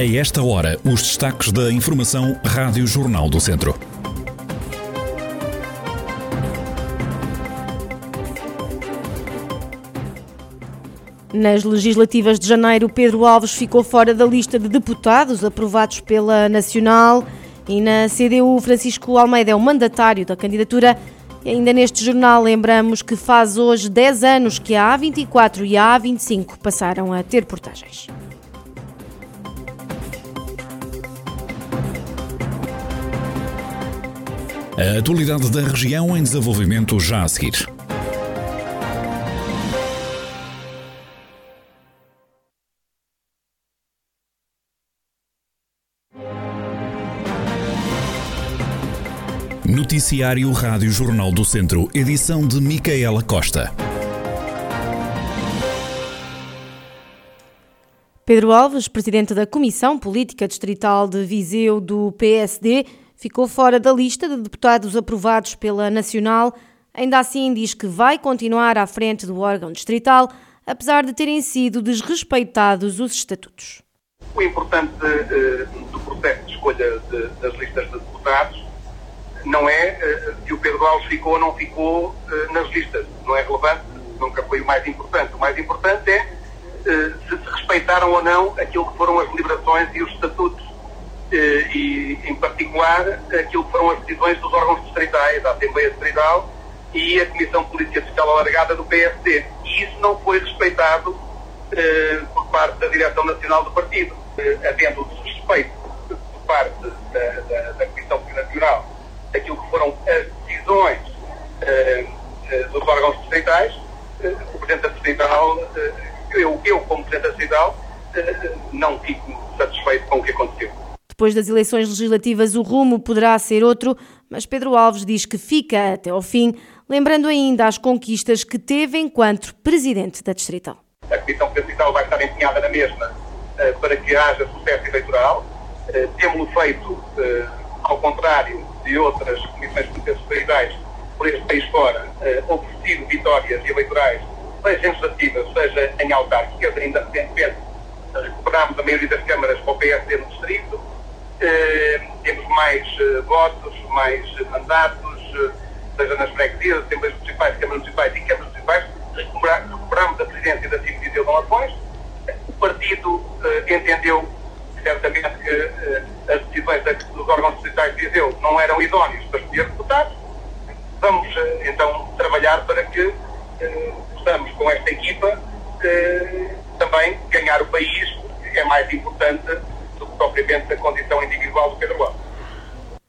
A esta hora, os destaques da Informação Rádio Jornal do Centro. Nas legislativas de janeiro, Pedro Alves ficou fora da lista de deputados aprovados pela Nacional e na CDU, Francisco Almeida é o mandatário da candidatura. E ainda neste jornal lembramos que faz hoje 10 anos que a A24 e a A25 passaram a ter portagens. A atualidade da região em desenvolvimento já a seguir. Noticiário Rádio Jornal do Centro, edição de Micaela Costa. Pedro Alves, presidente da Comissão Política Distrital de Viseu do PSD, ficou fora da lista de deputados aprovados pela Nacional. Ainda assim, diz que vai continuar à frente do órgão distrital, apesar de terem sido desrespeitados os estatutos. O importante uh, do processo de escolha das listas de deputados não é uh, se o Pedro Alves ficou ou não ficou uh, nas listas. Não é relevante, nunca foi o mais importante. O mais importante é se se respeitaram ou não aquilo que foram as deliberações e os estatutos. E, em particular, aquilo que foram as decisões dos órgãos distritais, da Assembleia Distrital e a Comissão Política Fiscal Alargada do PSD. E isso não foi respeitado por parte da Direção Nacional do Partido, havendo desrespeito por parte da, da, da Comissão Nacional aquilo que foram as decisões uh, uh, dos órgãos distritais, uh, o Presidente da Distrital, eu, eu, como Presidente da Distrital, não fico satisfeito com o que aconteceu. Depois das eleições legislativas, o rumo poderá ser outro, mas Pedro Alves diz que fica até ao fim, lembrando ainda as conquistas que teve enquanto Presidente da Distrital. A Comissão Distrital vai estar empenhada na mesma para que haja sucesso eleitoral. Temos-lo feito, ao contrário de outras comissões federais por este país fora oferecido vitórias eleitorais, seja legislativas, seja em autárquicas, ainda recentemente recuperámos a maioria das câmaras para o PSD no distrito, temos mais uh, votos, mais mandatos, seja nas freguesias, assembleias municipais, câmaras municipais e câmaras municipais, recuperámos a presidência da CIM de Dom Lafões, o partido entendeu certamente que as decisões dos órgãos distritais de Viseu não eram idóneos para escolher deputados. Vamos então trabalhar para que possamos, com esta equipa, também ganhar o país, é mais importante propriamente a condição individual do Pedro Alves.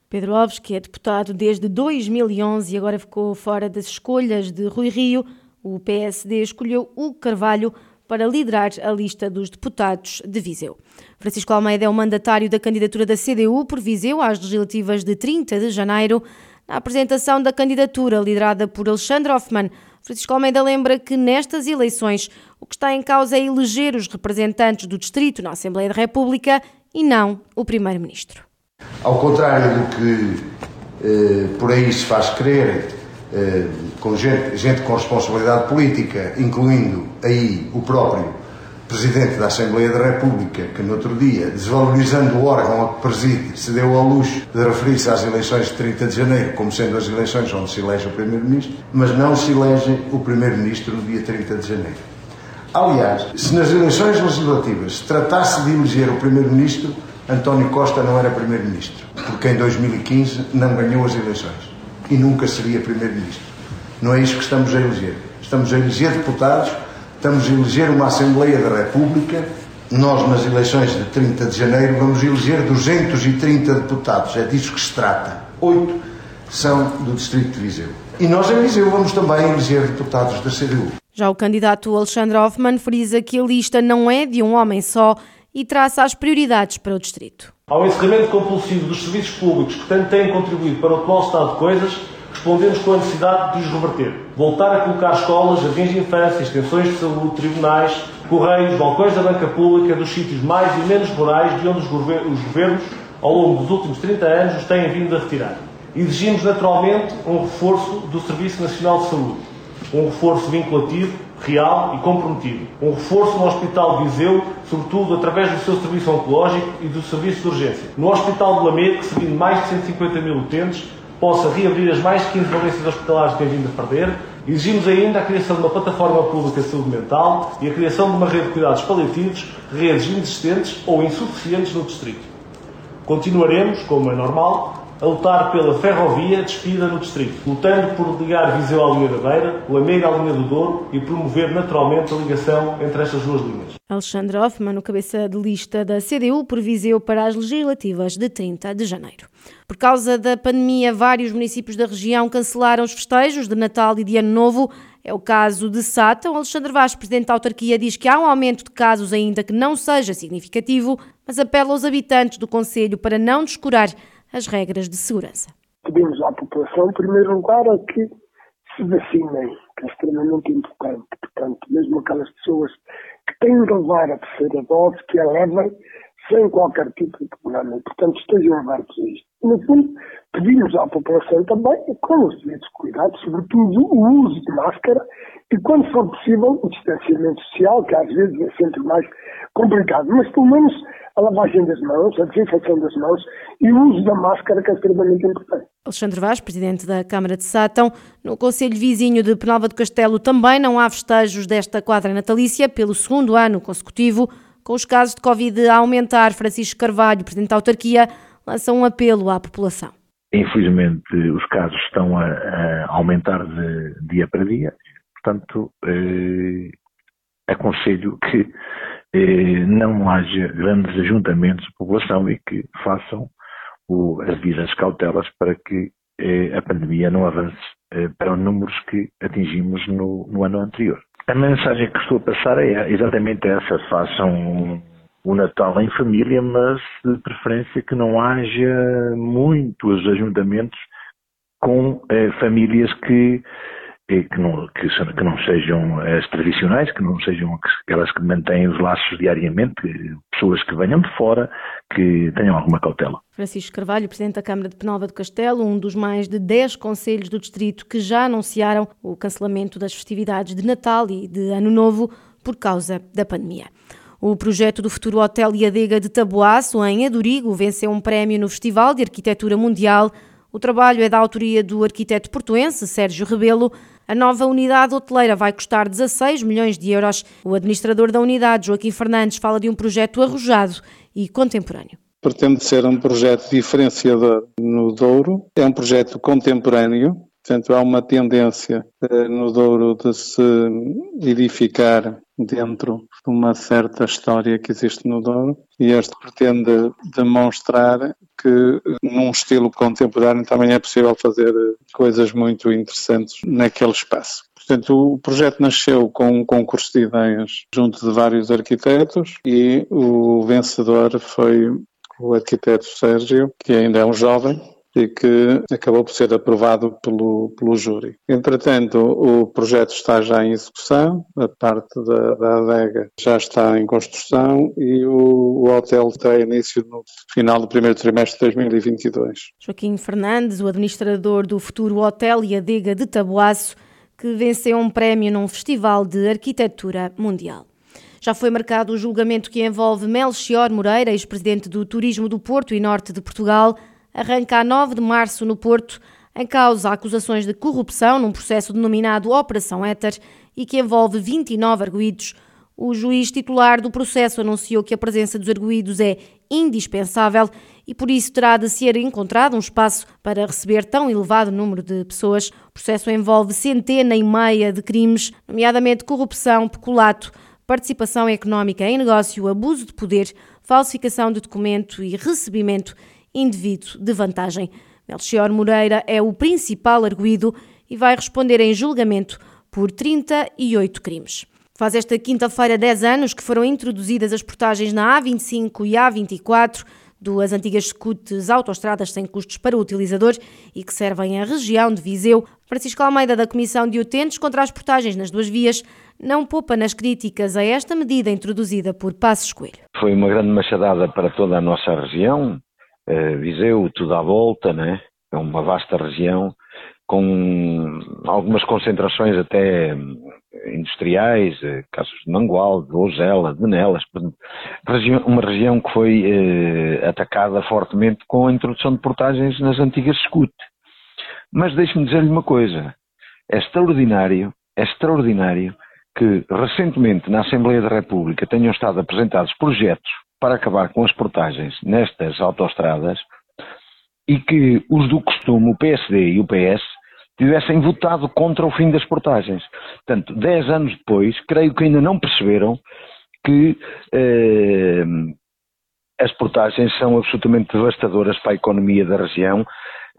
Pedro Alves, que é deputado desde 2011 e agora ficou fora das escolhas de Rui Rio, o PSD escolheu o Carvalho para liderar a lista dos deputados de Viseu. Francisco Almeida é o mandatário da candidatura da CDU por Viseu às legislativas de 30 de janeiro. Na apresentação da candidatura liderada por Alexandre Hoffmann, Francisco Almeida lembra que nestas eleições o que está em causa é eleger os representantes do distrito na Assembleia da República e não o primeiro-ministro. Ao contrário do que eh, por aí se faz crer, eh, com gente, gente com responsabilidade política, incluindo aí o próprio Presidente da Assembleia da República, que no outro dia, desvalorizando o órgão a que preside, se deu ao luxo de referir-se às eleições de 30 de janeiro como sendo as eleições onde se elege o Primeiro-Ministro, mas não se elege o Primeiro-Ministro no dia 30 de janeiro. Aliás, se nas eleições legislativas se tratasse de eleger o Primeiro-Ministro, António Costa não era Primeiro-Ministro, porque em 2015 não ganhou as eleições e nunca seria Primeiro-Ministro. Não é isso que estamos a eleger. Estamos a eleger deputados Estamos a eleger uma Assembleia da República. Nós, nas eleições de 30 de janeiro, vamos eleger 230 deputados. É disso que se trata. Oito são do Distrito de Viseu. E nós, em Viseu, vamos também eleger deputados da CDU. Já o candidato Alexandre Hoffmann frisa que a lista não é de um homem só e traça as prioridades para o Distrito. Ao encerramento compulsivo dos serviços públicos que tanto têm contribuído para o atual estado de coisas, respondemos com a necessidade de os reverter. Voltar a colocar escolas, jardins de infância, extensões de saúde, tribunais, correios, balcões da banca pública dos sítios mais e menos rurais de onde os governos, ao longo dos últimos 30 anos, os têm vindo a retirar. Exigimos naturalmente um reforço do Serviço Nacional de Saúde, um reforço vinculativo, real e comprometido. Um reforço no Hospital de Viseu, sobretudo através do seu serviço oncológico e do serviço de urgência. No Hospital de Lamego, servindo mais de 150 mil utentes, possa reabrir as mais de 15 valências hospitalares que tem vindo a perder. Exigimos ainda a criação de uma plataforma pública de saúde mental e a criação de uma rede de cuidados paliativos, redes inexistentes ou insuficientes no Distrito. Continuaremos, como é normal, a lutar pela ferrovia despida no distrito, lutando por ligar Viseu à linha da Beira, Lamega à linha do Douro e promover naturalmente a ligação entre estas duas linhas. Alexandre Hoffmann, o cabeça de lista da CDU por Viseu para as legislativas de 30 de janeiro. Por causa da pandemia, vários municípios da região cancelaram os festejos de Natal e de Ano Novo. É o caso de Sátão. Alexandre Vaz, presidente da autarquia, diz que há um aumento de casos, ainda que não seja significativo, mas apela aos habitantes do Conselho para não descurar as regras de segurança. Pedimos à população, em primeiro lugar, a que se vacinem, que é extremamente importante. Portanto, mesmo aquelas pessoas que têm de levar a terceira dose, que a levem sem qualquer tipo de problema. Portanto, estejam abertos a isto. No fundo, pedimos à população também, com os devidos cuidados, sobretudo o uso de máscara e, quando for possível, o distanciamento social, que às vezes é sempre mais complicado. Mas, pelo menos, a lavagem das mãos, a desinfecção das mãos e o uso da máscara, que é extremamente importante. Alexandre Vaz, presidente da Câmara de Sátão, no Conselho Vizinho de Penalva do Castelo também não há festejos desta quadra natalícia pelo segundo ano consecutivo. Com os casos de Covid a aumentar, Francisco Carvalho, presidente da autarquia, lança um apelo à população. Infelizmente, os casos estão a, a aumentar de dia para dia, portanto, eh, aconselho que não haja grandes ajuntamentos de população e que façam o, as devidas cautelas para que eh, a pandemia não avance eh, para os números que atingimos no, no, ano anterior. A mensagem que estou a passar é exatamente essa: façam o Natal em família, mas de preferência que não haja muitos ajuntamentos com eh, famílias que que não, que, que, não sejam as tradicionais, que não sejam aquelas que mantêm os laços diariamente, pessoas que venham de fora, que tenham alguma cautela. Francisco Carvalho, Presidente da Câmara de Penalva do Castelo, um dos mais de 10 conselhos do Distrito que já anunciaram o cancelamento das festividades de Natal e de Ano Novo por causa da pandemia. O projeto do futuro Hotel e Adega de Taboaço, em Adurigo, venceu um prémio no Festival de Arquitetura Mundial. O trabalho é da autoria do arquiteto portuense Sérgio Rebelo. A nova unidade hoteleira vai custar 16 milhões de euros. O administrador da unidade, Joaquim Fernandes, fala de um projeto arrojado e contemporâneo. Pretende ser um projeto diferenciador no Douro. É um projeto contemporâneo, Portanto, há uma tendência eh, no Douro de se edificar dentro de uma certa história que existe no Douro e este pretende demonstrar que num estilo contemporâneo também é possível fazer coisas muito interessantes naquele espaço. Portanto, o projeto nasceu com um concurso de ideias junto de vários arquitetos e o vencedor foi o arquiteto Sérgio, que ainda é um jovem, e que acabou por ser aprovado pelo, pelo júri. Entretanto, o projeto está já em execução, a parte da, da adega já está em construção e o, o hotel tem início no final do primeiro trimestre de 2022. Joaquim Fernandes, o administrador do futuro hotel e adega de Taboaço, que venceu um prémio num festival de arquitetura mundial. Já foi marcado o julgamento que envolve Melchior Moreira, ex-presidente do Turismo do Porto e Norte de Portugal, arranca a 9 de março no Porto, em causa acusações de corrupção num processo denominado Operação Éter e que envolve 29 arguídos. O juiz titular do processo anunciou que a presença dos arguídos é indispensável e por isso terá de ser encontrado um espaço para receber tão elevado número de pessoas. O processo envolve centena e meia de crimes, nomeadamente corrupção, peculato, participação económica em negócio, abuso de poder, falsificação de documento e recebimento indevido de vantagem. Melchior Moreira é o principal arguído e vai responder em julgamento por 38 crimes. Faz esta quinta-feira 10 anos que foram introduzidas as portagens na A25 e A24, duas antigas scoots autoestradas sem custos para o utilizador e que servem a região de Viseu. Francisco Almeida, da Comissão de Utentes contra as portagens nas duas vias, não poupa nas críticas a esta medida introduzida por Passos Coelho. Foi uma grande machadada para toda a nossa região, Viseu, tudo à volta, né? é uma vasta região com algumas concentrações até industriais, eh, casos de Mangual, de Ozela, de Nelas, uma região que foi eh, atacada fortemente com a introdução de portagens nas antigas SCUT. Mas deixe-me dizer-lhe uma coisa, é extraordinário, é extraordinário que recentemente na Assembleia da República tenham estado apresentados projetos para acabar com as portagens nestas autoestradas e que os do costume, o PSD e o PS, tivessem votado contra o fim das portagens. Portanto, dez anos depois, creio que ainda não perceberam que eh, as portagens são absolutamente devastadoras para a economia da região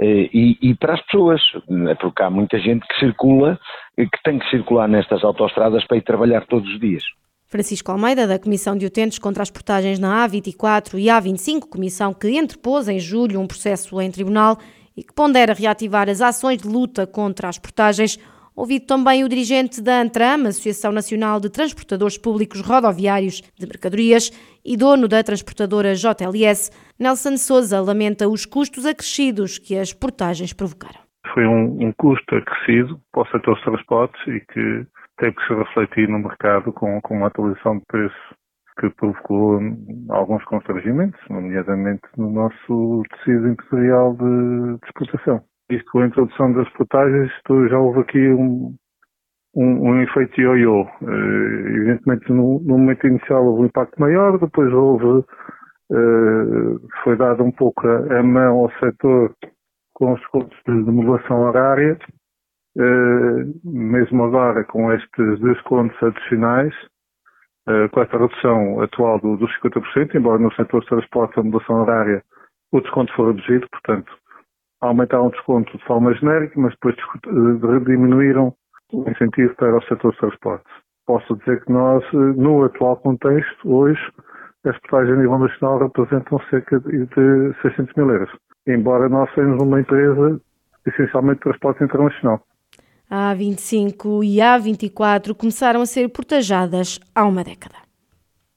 eh, e, e, para as pessoas, é porque há muita gente que circula, que tem que circular nestas autoestradas para ir trabalhar todos os dias. Francisco Almeida, da Comissão de Utentes contra as Portagens na A24 e A25, comissão que entrepôs em julho um processo em tribunal e que pondera reativar as ações de luta contra as portagens. Ouvido também o dirigente da ANTRAM, Associação Nacional de Transportadores Públicos Rodoviários de Mercadorias, e dono da transportadora JLS, Nelson Souza lamenta os custos acrescidos que as portagens provocaram. Foi um, um custo acrescido para o setor dos transportes e que teve que se refletir no mercado com, com uma atualização de preço que provocou alguns constrangimentos, nomeadamente no nosso tecido empresarial de, de exportação. Isto com a introdução das portagens, já houve aqui um, um, um efeito ioiô. Uh, evidentemente, no, no, momento inicial houve um impacto maior, depois houve, uh, foi dado um pouco a, a, mão ao setor com os descontos de modulação horária, mesmo agora com estes descontos adicionais, uh, com esta redução atual do, dos 50%, embora no setor de transporte a modulação horária o desconto for reduzido, portanto, aumentaram o desconto de forma genérica, mas depois diminuíram o incentivo para o setor de transporte. Posso dizer que nós, no atual contexto, hoje, as portagens a nível nacional representam cerca de 600 mil euros, embora nós sejamos uma empresa essencialmente de transporte internacional. A A25 e a A24 começaram a ser portajadas há uma década.